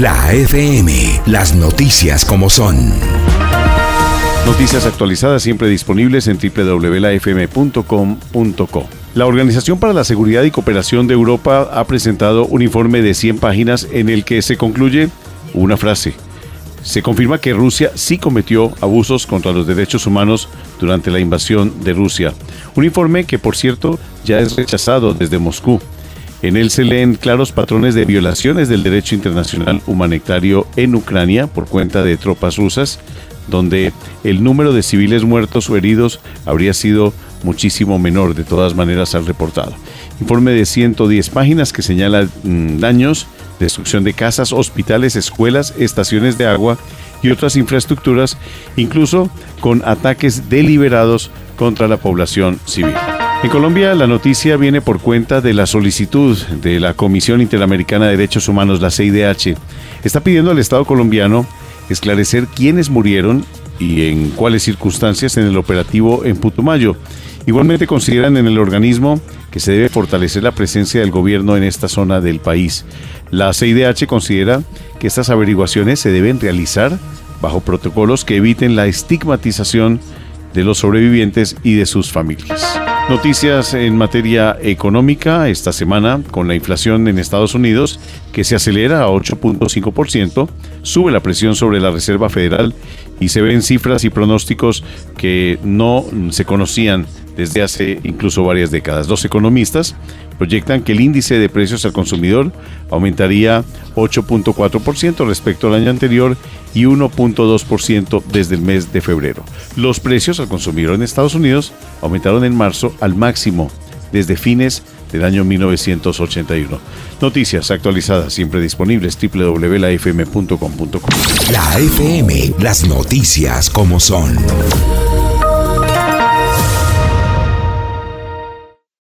La FM. Las noticias como son. Noticias actualizadas siempre disponibles en www.lafm.com.co. La Organización para la Seguridad y Cooperación de Europa ha presentado un informe de 100 páginas en el que se concluye una frase. Se confirma que Rusia sí cometió abusos contra los derechos humanos durante la invasión de Rusia. Un informe que, por cierto, ya es rechazado desde Moscú. En él se leen claros patrones de violaciones del derecho internacional humanitario en Ucrania por cuenta de tropas rusas, donde el número de civiles muertos o heridos habría sido muchísimo menor de todas maneras al reportado. Informe de 110 páginas que señala mm, daños, destrucción de casas, hospitales, escuelas, estaciones de agua y otras infraestructuras, incluso con ataques deliberados contra la población civil. En Colombia la noticia viene por cuenta de la solicitud de la Comisión Interamericana de Derechos Humanos, la CIDH. Está pidiendo al Estado colombiano esclarecer quiénes murieron y en cuáles circunstancias en el operativo en Putumayo. Igualmente consideran en el organismo que se debe fortalecer la presencia del gobierno en esta zona del país. La CIDH considera que estas averiguaciones se deben realizar bajo protocolos que eviten la estigmatización de los sobrevivientes y de sus familias. Noticias en materia económica esta semana con la inflación en Estados Unidos que se acelera a 8.5%, sube la presión sobre la Reserva Federal y se ven cifras y pronósticos que no se conocían desde hace incluso varias décadas. Los economistas proyectan que el índice de precios al consumidor aumentaría 8.4% respecto al año anterior y 1.2% desde el mes de febrero. Los precios al consumidor en Estados Unidos aumentaron en marzo al máximo desde fines del año 1981. Noticias actualizadas siempre disponibles www.lafm.com.co. La FM, las noticias como son.